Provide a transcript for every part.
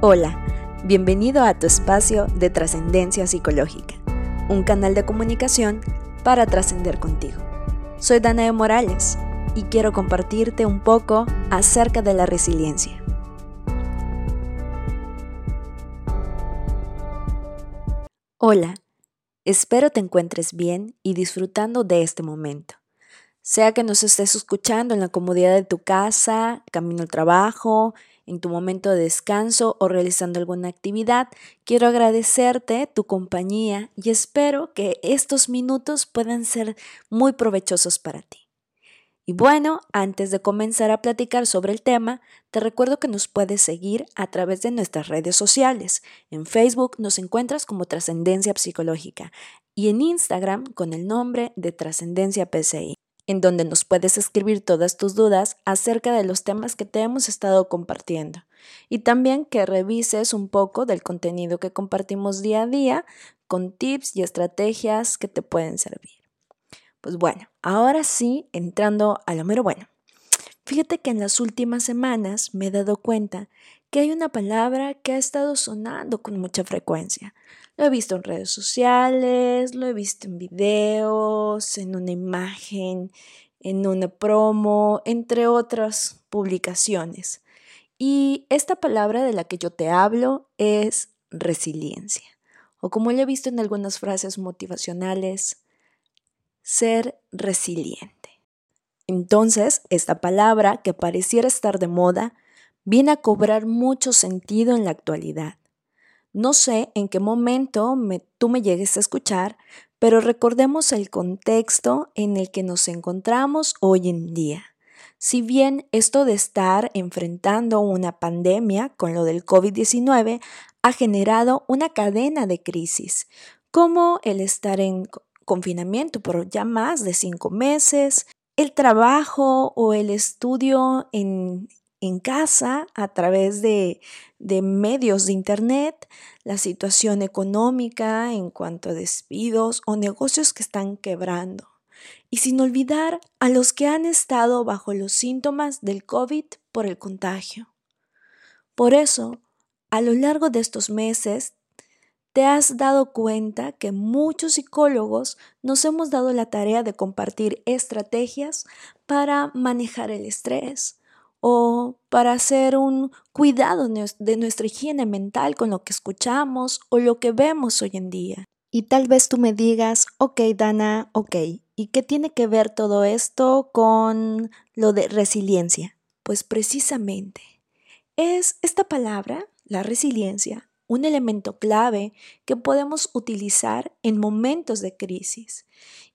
Hola, bienvenido a tu espacio de trascendencia psicológica, un canal de comunicación para trascender contigo. Soy Danae Morales y quiero compartirte un poco acerca de la resiliencia. Hola, espero te encuentres bien y disfrutando de este momento. Sea que nos estés escuchando en la comodidad de tu casa, camino al trabajo, en tu momento de descanso o realizando alguna actividad, quiero agradecerte tu compañía y espero que estos minutos puedan ser muy provechosos para ti. Y bueno, antes de comenzar a platicar sobre el tema, te recuerdo que nos puedes seguir a través de nuestras redes sociales. En Facebook nos encuentras como Trascendencia Psicológica y en Instagram con el nombre de Trascendencia PCI en donde nos puedes escribir todas tus dudas acerca de los temas que te hemos estado compartiendo. Y también que revises un poco del contenido que compartimos día a día con tips y estrategias que te pueden servir. Pues bueno, ahora sí, entrando a lo mero bueno. Fíjate que en las últimas semanas me he dado cuenta que hay una palabra que ha estado sonando con mucha frecuencia. Lo he visto en redes sociales, lo he visto en videos, en una imagen, en una promo, entre otras publicaciones. Y esta palabra de la que yo te hablo es resiliencia, o como lo he visto en algunas frases motivacionales, ser resiliente. Entonces, esta palabra que pareciera estar de moda, viene a cobrar mucho sentido en la actualidad. No sé en qué momento tú me llegues a escuchar, pero recordemos el contexto en el que nos encontramos hoy en día. Si bien esto de estar enfrentando una pandemia con lo del COVID-19 ha generado una cadena de crisis, como el estar en confinamiento por ya más de cinco meses, el trabajo o el estudio en, en casa a través de, de medios de Internet, la situación económica en cuanto a despidos o negocios que están quebrando. Y sin olvidar a los que han estado bajo los síntomas del COVID por el contagio. Por eso, a lo largo de estos meses, te has dado cuenta que muchos psicólogos nos hemos dado la tarea de compartir estrategias para manejar el estrés, o para hacer un cuidado de nuestra higiene mental con lo que escuchamos o lo que vemos hoy en día. Y tal vez tú me digas, ok, Dana, ok, ¿y qué tiene que ver todo esto con lo de resiliencia? Pues precisamente es esta palabra, la resiliencia, un elemento clave que podemos utilizar en momentos de crisis.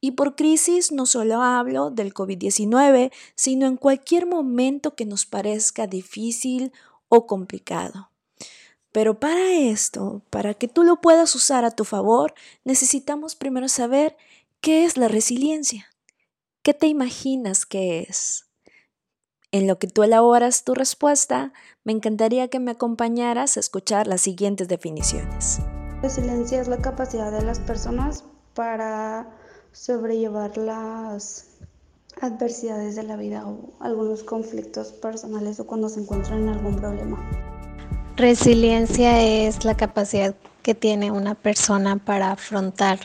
Y por crisis no solo hablo del COVID-19, sino en cualquier momento que nos parezca difícil o complicado. Pero para esto, para que tú lo puedas usar a tu favor, necesitamos primero saber qué es la resiliencia. ¿Qué te imaginas que es? En lo que tú elaboras tu respuesta, me encantaría que me acompañaras a escuchar las siguientes definiciones. Resiliencia es la capacidad de las personas para sobrellevar las adversidades de la vida o algunos conflictos personales o cuando se encuentran en algún problema. Resiliencia es la capacidad que tiene una persona para afrontar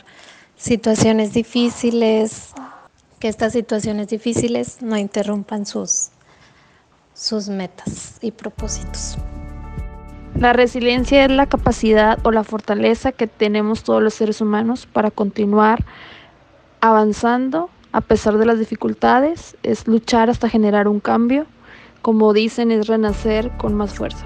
situaciones difíciles, que estas situaciones difíciles no interrumpan sus sus metas y propósitos. La resiliencia es la capacidad o la fortaleza que tenemos todos los seres humanos para continuar avanzando a pesar de las dificultades, es luchar hasta generar un cambio, como dicen, es renacer con más fuerza.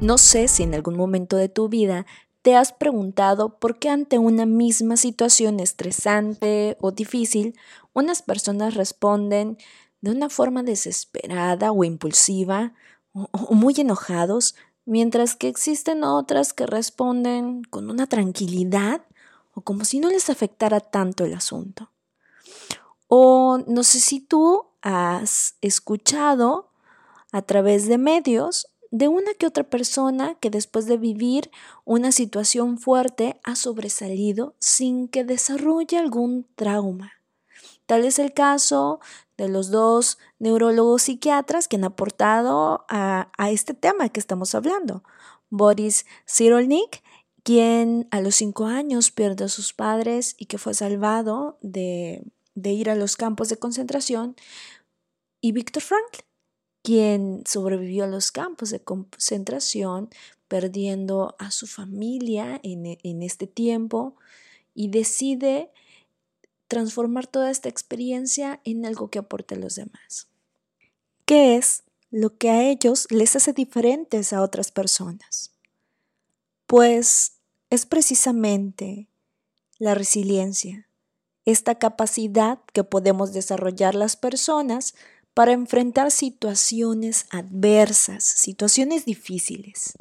No sé si en algún momento de tu vida te has preguntado por qué ante una misma situación estresante o difícil, unas personas responden de una forma desesperada o impulsiva o, muy enojados, mientras que existen otras que responden con una tranquilidad o como si no les afectara tanto el asunto. O no sé si tú has escuchado a través de medios de una que otra persona que después de vivir una situación fuerte ha sobresalido sin que desarrolle algún trauma. Tal es el caso de los dos neurólogos psiquiatras que han aportado a, este tema que estamos hablando. Boris Cyrulnik, quien a los cinco años pierde a sus padres y que fue salvado de, de ir a los campos de concentración, y Víctor Frankl, quien sobrevivió a los campos de concentración, perdiendo a su familia en, en este tiempo y decide transformar toda esta experiencia en algo que aporte a los demás. ¿Qué es lo que a ellos les hace diferentes a otras personas? Pues es precisamente la resiliencia, esta capacidad que podemos desarrollar las personas para enfrentar situaciones adversas, situaciones difíciles.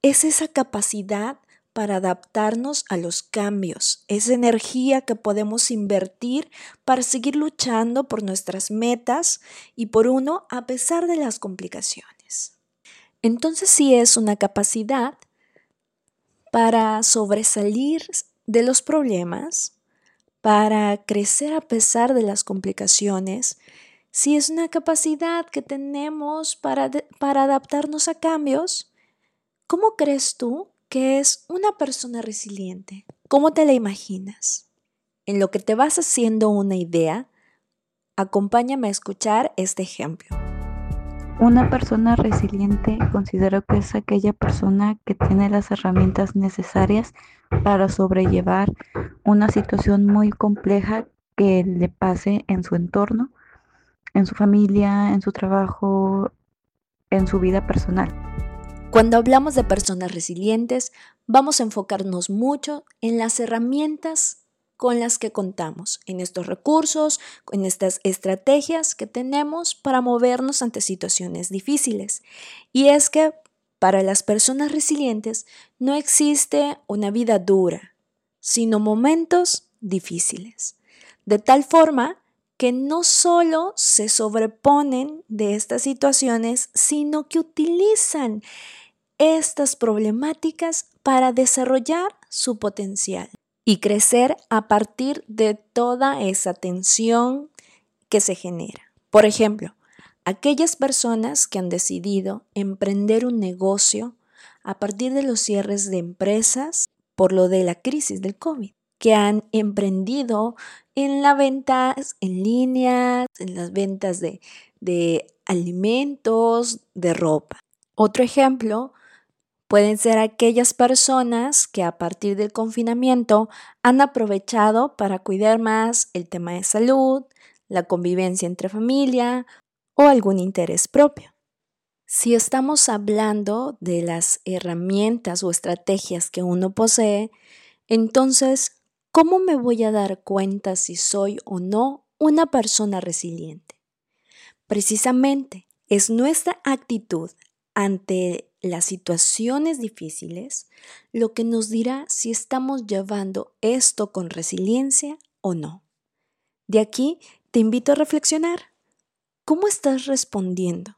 Es esa capacidad para adaptarnos a los cambios, esa energía que podemos invertir para seguir luchando por nuestras metas y por uno a pesar de las complicaciones. Entonces sí es una capacidad para sobresalir de los problemas, para crecer a pesar de las complicaciones. Si es una capacidad que tenemos para, para adaptarnos a cambios, ¿cómo crees tú que es una persona resiliente? ¿Cómo te la imaginas? En lo que te vas haciendo una idea, acompáñame a escuchar este ejemplo. Una persona resiliente considero que es aquella persona que tiene las herramientas necesarias para sobrellevar una situación muy compleja que le pase en su entorno en su familia, en su trabajo, en su vida personal. Cuando hablamos de personas resilientes, vamos a enfocarnos mucho en las herramientas con las que contamos, en estos recursos, en estas estrategias que tenemos para movernos ante situaciones difíciles. Y es que para las personas resilientes no existe una vida dura, sino momentos difíciles. De tal forma que no solo se sobreponen de estas situaciones, sino que utilizan estas problemáticas para desarrollar su potencial y crecer a partir de toda esa tensión que se genera. Por ejemplo, aquellas personas que han decidido emprender un negocio a partir de los cierres de empresas por lo de la crisis del COVID que han emprendido en las ventas en línea, en las ventas de, de alimentos, de ropa. Otro ejemplo pueden ser aquellas personas que a partir del confinamiento han aprovechado para cuidar más el tema de salud, la convivencia entre familia o algún interés propio. Si estamos hablando de las herramientas o estrategias que uno posee, entonces ¿Cómo me voy a dar cuenta si soy o no una persona resiliente? Precisamente es nuestra actitud ante las situaciones difíciles lo que nos dirá si estamos llevando esto con resiliencia o no. De aquí te invito a reflexionar. ¿Cómo estás respondiendo?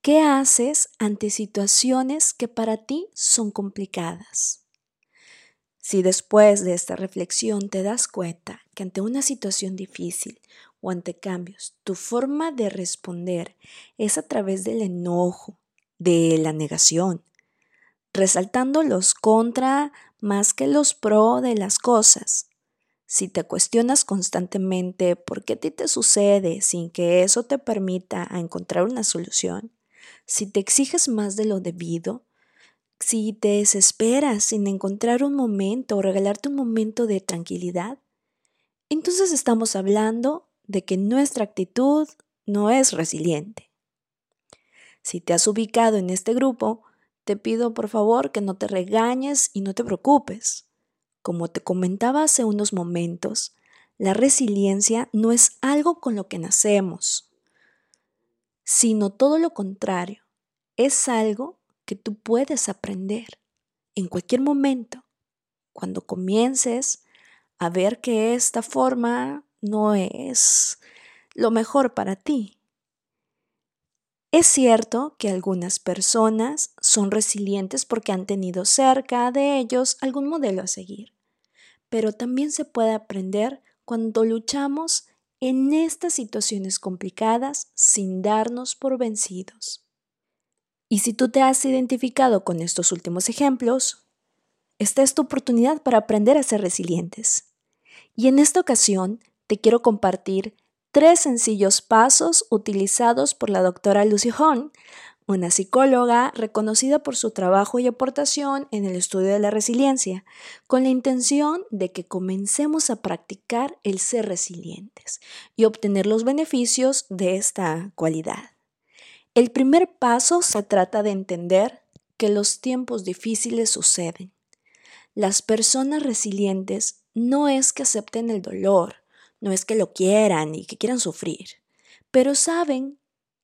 ¿Qué haces ante situaciones que para ti son complicadas? Si después de esta reflexión te das cuenta que ante una situación difícil o ante cambios, tu forma de responder es a través del enojo, de la negación, resaltando los contra más que los pro de las cosas. Si te cuestionas constantemente por qué a ti te sucede sin que eso te permita encontrar una solución, si te exiges más de lo debido, si te desesperas sin encontrar un momento o regalarte un momento de tranquilidad, entonces estamos hablando de que nuestra actitud no es resiliente. Si te has ubicado en este grupo, te pido por favor que no te regañes y no te preocupes. Como te comentaba hace unos momentos, la resiliencia no es algo con lo que nacemos, sino todo lo contrario, es algo que tú puedes aprender en cualquier momento, cuando comiences a ver que esta forma no es lo mejor para ti. Es cierto que algunas personas son resilientes porque han tenido cerca de ellos algún modelo a seguir, pero también se puede aprender cuando luchamos en estas situaciones complicadas sin darnos por vencidos. Y si tú te has identificado con estos últimos ejemplos, esta es tu oportunidad para aprender a ser resilientes. Y en esta ocasión te quiero compartir tres sencillos pasos utilizados por la doctora Lucy Hahn, una psicóloga reconocida por su trabajo y aportación en el estudio de la resiliencia, con la intención de que comencemos a practicar el ser resilientes y obtener los beneficios de esta cualidad. El primer paso se trata de entender que los tiempos difíciles suceden. Las personas resilientes no es que acepten el dolor, no es que lo quieran y que quieran sufrir, pero saben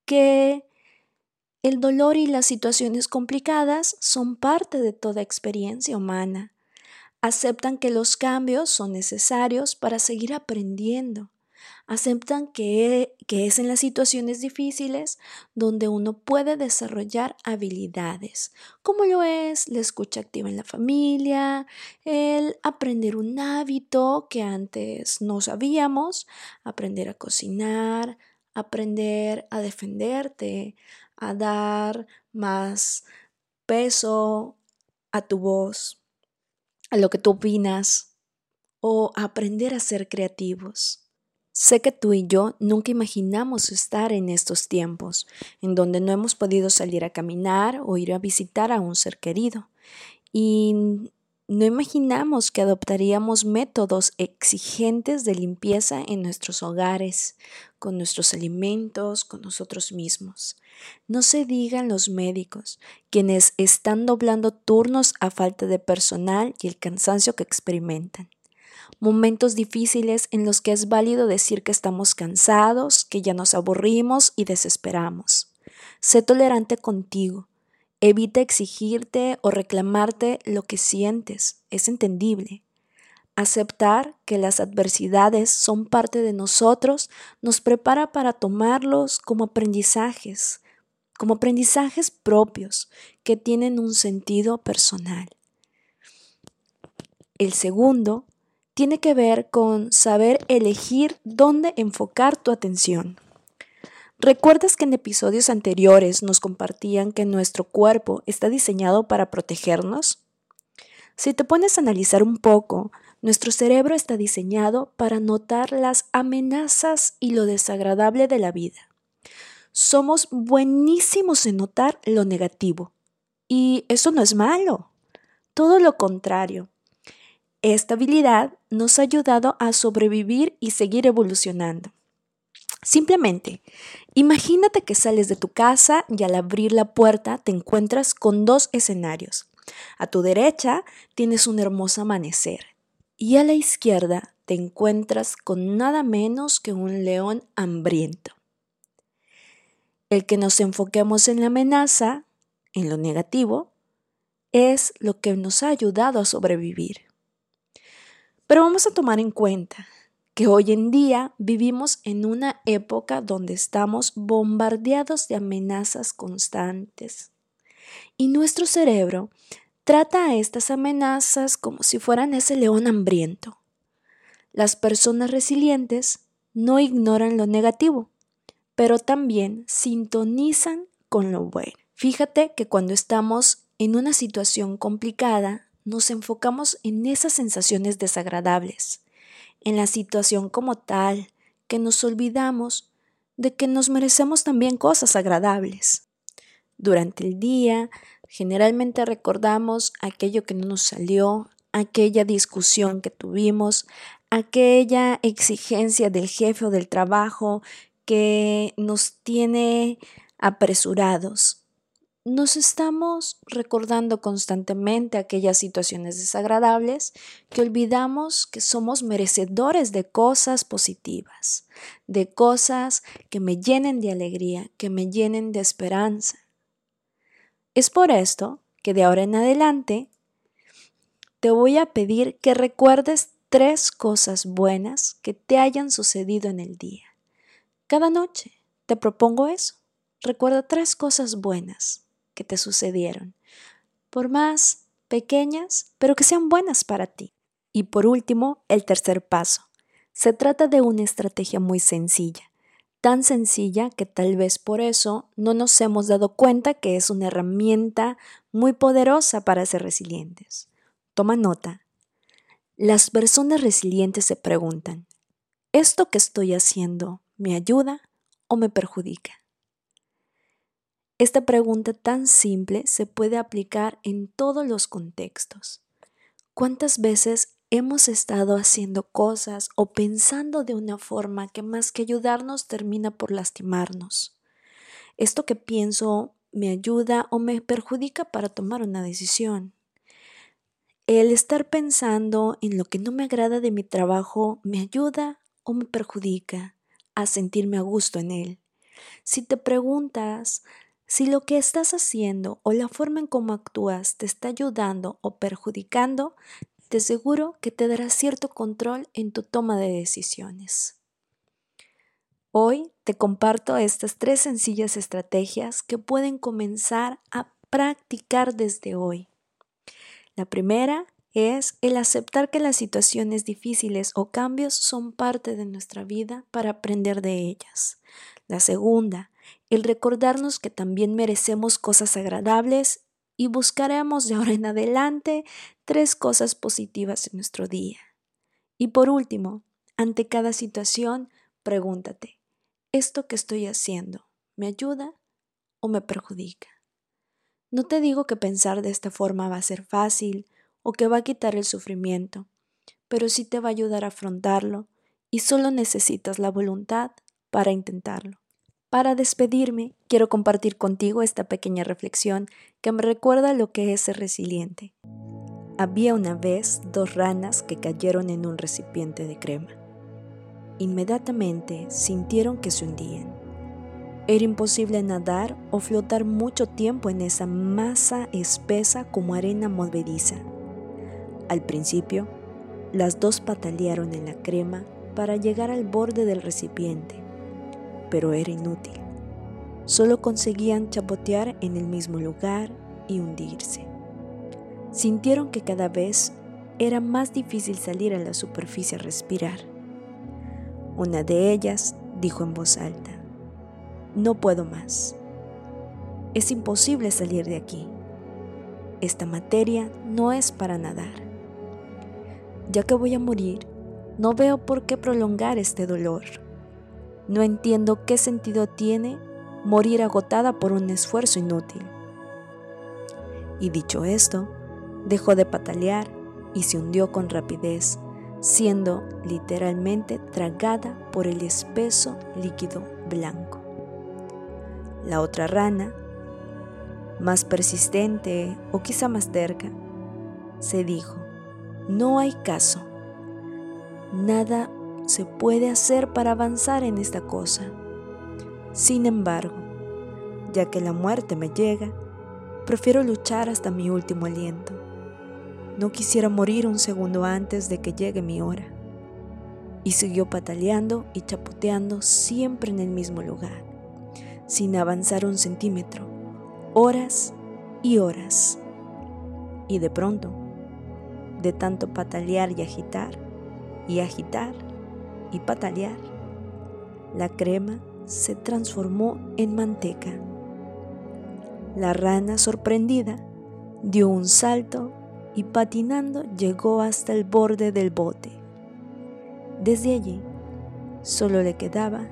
que el dolor y las situaciones complicadas son parte de toda experiencia humana. Aceptan que los cambios son necesarios para seguir aprendiendo. Aceptan que, que, es en las situaciones difíciles donde uno puede desarrollar habilidades, como lo es la escucha activa en la familia, el aprender un hábito que antes no sabíamos, aprender a cocinar, aprender a defenderte, a dar más peso a tu voz, a lo que tú opinas o aprender a ser creativos. Sé que tú y yo nunca imaginamos estar en estos tiempos, en donde no hemos podido salir a caminar o ir a visitar a un ser querido. Y no imaginamos que adoptaríamos métodos exigentes de limpieza en nuestros hogares, con nuestros alimentos, con nosotros mismos. No se digan los médicos, quienes están doblando turnos a falta de personal y el cansancio que experimentan. Momentos difíciles en los que es válido decir que estamos cansados, que ya nos aburrimos y desesperamos. Sé tolerante contigo Evita exigirte o reclamarte lo que sientes, es entendible. Aceptar que las adversidades son parte de nosotros nos prepara para tomarlos como aprendizajes, como aprendizajes propios que tienen un sentido personal. El segundo tiene que ver con saber elegir dónde enfocar tu atención. ¿Recuerdas que en episodios anteriores nos compartían que nuestro cuerpo está diseñado para protegernos? Si te pones a analizar un poco, nuestro cerebro está diseñado para notar las amenazas y lo desagradable de la vida. Somos buenísimos en notar lo negativo. Y eso no es malo. Todo lo contrario. Esta habilidad nos ha ayudado a sobrevivir y seguir evolucionando. Simplemente, imagínate que sales de tu casa y al abrir la puerta te encuentras con dos escenarios. A tu derecha tienes un hermoso amanecer y a la izquierda te encuentras con nada menos que un león hambriento. El que nos enfoquemos en la amenaza, en lo negativo, es lo que nos ha ayudado a sobrevivir. Pero vamos a tomar en cuenta que hoy en día vivimos en una época donde estamos bombardeados de amenazas constantes. Y nuestro cerebro trata a estas amenazas como si fueran ese león hambriento. Las personas resilientes no ignoran lo negativo, pero también sintonizan con lo bueno. Fíjate que cuando estamos en una situación complicada, nos enfocamos en esas sensaciones desagradables en la situación como tal, que nos olvidamos de que nos merecemos también cosas agradables. Durante el día, generalmente recordamos aquello que no nos salió, aquella discusión que tuvimos, aquella exigencia del jefe o del trabajo que nos tiene apresurados nos estamos recordando constantemente aquellas situaciones desagradables que olvidamos que somos merecedores de cosas positivas, de cosas que me llenen de alegría, que me llenen de esperanza. Es por esto que de ahora en adelante te voy a pedir que recuerdes tres cosas buenas que te hayan sucedido en el día. Cada noche te propongo eso. Recuerda tres cosas buenas que te sucedieron, por más pequeñas, pero que sean buenas para ti. Y por último, el tercer paso. Se trata de una estrategia muy sencilla, tan sencilla que tal vez por eso no nos hemos dado cuenta que es una herramienta muy poderosa para ser resilientes. Toma nota. Las personas resilientes se preguntan, ¿esto que estoy haciendo me ayuda o me perjudica? Esta pregunta tan simple se puede aplicar en todos los contextos. ¿Cuántas veces hemos estado haciendo cosas o pensando de una forma que más que ayudarnos termina por lastimarnos? ¿Esto que pienso me ayuda o me perjudica para tomar una decisión? El estar pensando en lo que no me agrada de mi trabajo me ayuda o me perjudica a sentirme a gusto en él. Si te preguntas si lo que estás haciendo o la forma en cómo actúas te está ayudando o perjudicando, te aseguro que te dará cierto control en tu toma de decisiones. Hoy te comparto estas tres sencillas estrategias que pueden comenzar a practicar desde hoy. La primera es el aceptar que las situaciones difíciles o cambios son parte de nuestra vida para aprender de ellas. La segunda el recordarnos que también merecemos cosas agradables y buscaremos de ahora en adelante tres cosas positivas en nuestro día. Y por último, ante cada situación, pregúntate, ¿esto que estoy haciendo me ayuda o me perjudica? No te digo que pensar de esta forma va a ser fácil o que va a quitar el sufrimiento, pero sí te va a ayudar a afrontarlo y solo necesitas la voluntad para intentarlo. Para despedirme, quiero compartir contigo esta pequeña reflexión que me recuerda lo que es ser resiliente. Había una vez dos ranas que cayeron en un recipiente de crema. Inmediatamente sintieron que se hundían. Era imposible nadar o flotar mucho tiempo en esa masa espesa como arena movediza. Al principio, las dos patalearon en la crema para llegar al borde del recipiente pero era inútil. Solo conseguían chapotear en el mismo lugar y hundirse. Sintieron que cada vez era más difícil salir a la superficie a respirar. Una de ellas dijo en voz alta, no puedo más. Es imposible salir de aquí. Esta materia no es para nadar. Ya que voy a morir, no veo por qué prolongar este dolor. No entiendo qué sentido tiene morir agotada por un esfuerzo inútil. Y dicho esto, dejó de patalear y se hundió con rapidez, siendo literalmente tragada por el espeso líquido blanco. La otra rana, más persistente o quizá más terca, se dijo, no hay caso, nada se puede hacer para avanzar en esta cosa. Sin embargo, ya que la muerte me llega, prefiero luchar hasta mi último aliento. No quisiera morir un segundo antes de que llegue mi hora. Y siguió pataleando y chapoteando siempre en el mismo lugar, sin avanzar un centímetro, horas y horas. Y de pronto, de tanto patalear y agitar, y agitar, y patalear, la crema se transformó en manteca. La rana, sorprendida, dio un salto y patinando llegó hasta el borde del bote. Desde allí solo le quedaba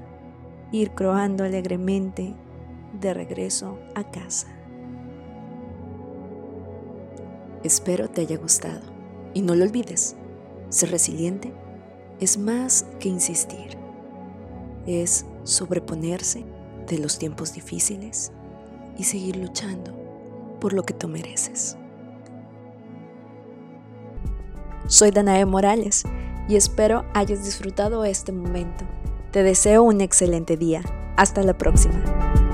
ir croando alegremente de regreso a casa. Espero te haya gustado y no lo olvides, ser resiliente es más que insistir, es sobreponerse de los tiempos difíciles y seguir luchando por lo que tú mereces. Soy Danae Morales y espero hayas disfrutado este momento. Te deseo un excelente día. Hasta la próxima.